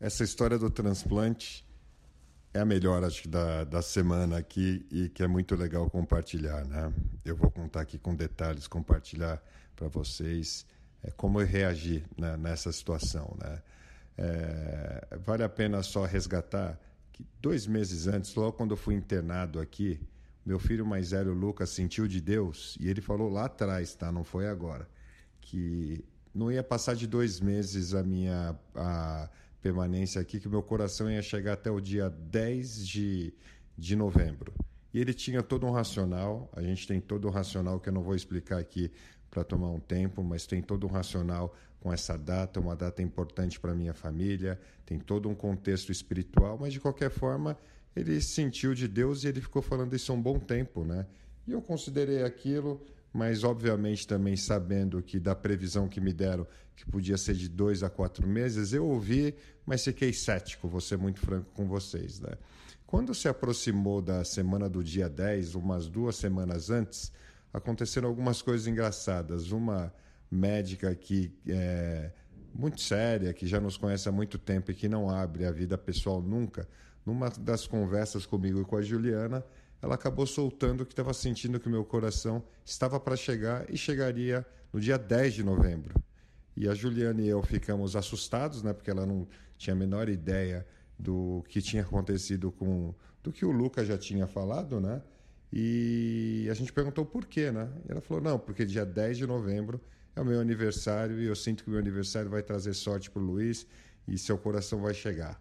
essa história do transplante é a melhor, acho que, da, da semana aqui e que é muito legal compartilhar, né? Eu vou contar aqui com detalhes, compartilhar para vocês é, como eu reagi né, nessa situação, né? É, vale a pena só resgatar que dois meses antes, logo quando eu fui internado aqui, meu filho mais velho, Lucas, sentiu de Deus e ele falou lá atrás, tá? Não foi agora, que não ia passar de dois meses a minha a permanência aqui, que meu coração ia chegar até o dia 10 de, de novembro. E ele tinha todo um racional, a gente tem todo um racional que eu não vou explicar aqui para tomar um tempo, mas tem todo um racional com essa data, uma data importante para minha família, tem todo um contexto espiritual, mas de qualquer forma ele sentiu de Deus e ele ficou falando isso há um bom tempo, né? E eu considerei aquilo, mas obviamente também sabendo que da previsão que me deram, que podia ser de dois a quatro meses, eu ouvi, mas fiquei cético, vou ser muito franco com vocês. Né? Quando se aproximou da semana do dia 10, umas duas semanas antes, aconteceram algumas coisas engraçadas. Uma médica que é muito séria, que já nos conhece há muito tempo e que não abre a vida pessoal nunca, numa das conversas comigo e com a Juliana, ela acabou soltando que estava sentindo que o meu coração estava para chegar e chegaria no dia 10 de novembro. E a Juliana e eu ficamos assustados, né, porque ela não tinha a menor ideia do que tinha acontecido com do que o Lucas já tinha falado, né? E a gente perguntou por quê, né? E ela falou: "Não, porque dia 10 de novembro é o meu aniversário e eu sinto que o meu aniversário vai trazer sorte para o Luiz e seu coração vai chegar".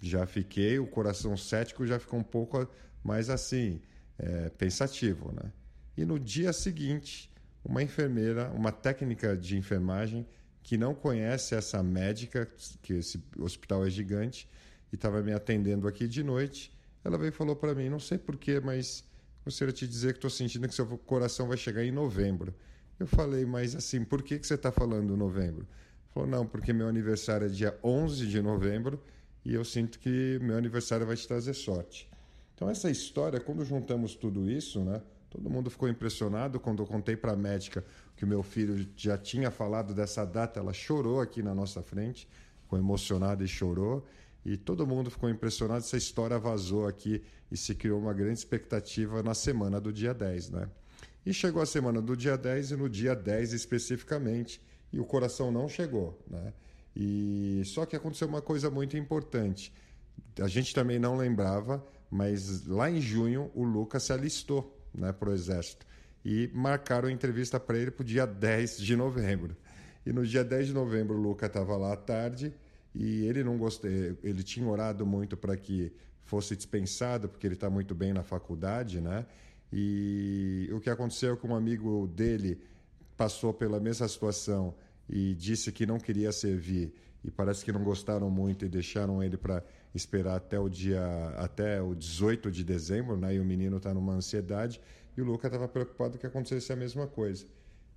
Já fiquei, o coração cético já ficou um pouco mais assim, é, pensativo. Né? E no dia seguinte, uma enfermeira, uma técnica de enfermagem que não conhece essa médica, que esse hospital é gigante, e estava me atendendo aqui de noite, ela veio e falou para mim, não sei porquê, mas gostaria de te dizer que estou sentindo que seu coração vai chegar em novembro. Eu falei, mas assim, por que, que você está falando novembro? Falou, não, porque meu aniversário é dia 11 de novembro e eu sinto que meu aniversário vai te trazer sorte. Então, essa história, quando juntamos tudo isso, né, todo mundo ficou impressionado quando eu contei para a médica que o meu filho já tinha falado dessa data, ela chorou aqui na nossa frente, ficou emocionada e chorou. E todo mundo ficou impressionado, essa história vazou aqui e se criou uma grande expectativa na semana do dia 10, né? E chegou a semana do dia 10 e no dia 10 especificamente, e o coração não chegou, né? E só que aconteceu uma coisa muito importante. A gente também não lembrava, mas lá em junho o Lucas se alistou né, para o Exército e marcaram entrevista para ele para o dia 10 de novembro. E no dia 10 de novembro o Lucas estava lá à tarde e ele não gostou, ele tinha orado muito para que fosse dispensado, porque ele está muito bem na faculdade, né? E o que aconteceu é que um amigo dele passou pela mesma situação e disse que não queria servir e parece que não gostaram muito e deixaram ele para esperar até o dia até o 18 de dezembro, né? E o menino está numa ansiedade e o Luca estava preocupado que acontecesse a mesma coisa.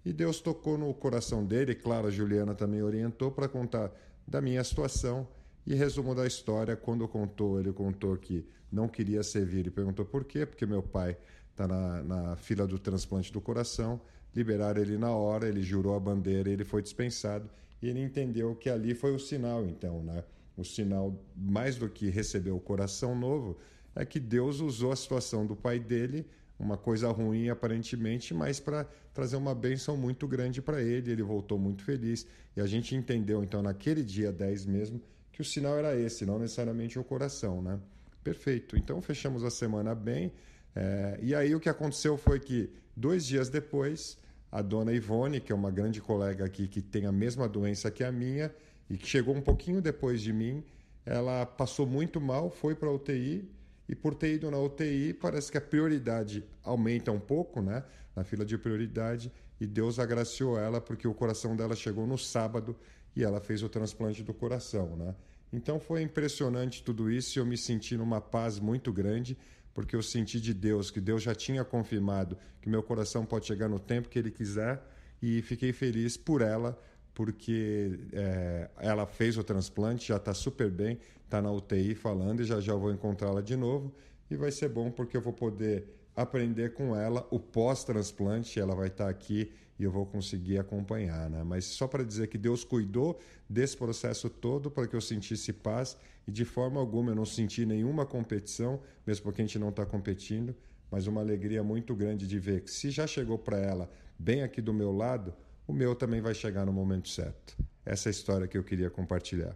E Deus tocou no coração dele, claro, a Juliana também orientou para contar da minha situação. E resumo da história, quando contou, ele contou que não queria servir e perguntou por quê, porque meu pai está na, na fila do transplante do coração, liberaram ele na hora, ele jurou a bandeira, ele foi dispensado e ele entendeu que ali foi o sinal, então, né? O sinal, mais do que receber o coração novo, é que Deus usou a situação do pai dele, uma coisa ruim aparentemente, mas para trazer uma bênção muito grande para ele. Ele voltou muito feliz. E a gente entendeu, então, naquele dia 10 mesmo, que o sinal era esse, não necessariamente o coração, né? Perfeito. Então, fechamos a semana bem. É, e aí o que aconteceu foi que, dois dias depois, a dona Ivone, que é uma grande colega aqui que tem a mesma doença que a minha e que chegou um pouquinho depois de mim, ela passou muito mal, foi para a UTI e por ter ido na UTI, parece que a prioridade aumenta um pouco, né? Na fila de prioridade, e Deus agraciou ela porque o coração dela chegou no sábado e ela fez o transplante do coração, né? Então foi impressionante tudo isso e eu me senti numa paz muito grande porque eu senti de Deus que Deus já tinha confirmado que meu coração pode chegar no tempo que Ele quiser e fiquei feliz por ela, porque é, ela fez o transplante, já está super bem, está na UTI falando e já já vou encontrá-la de novo e vai ser bom porque eu vou poder aprender com ela o pós-transplante. Ela vai estar aqui e eu vou conseguir acompanhar, né? Mas só para dizer que Deus cuidou desse processo todo para que eu sentisse paz e de forma alguma eu não senti nenhuma competição, mesmo porque a gente não está competindo, mas uma alegria muito grande de ver que se já chegou para ela bem aqui do meu lado, o meu também vai chegar no momento certo. Essa é a história que eu queria compartilhar.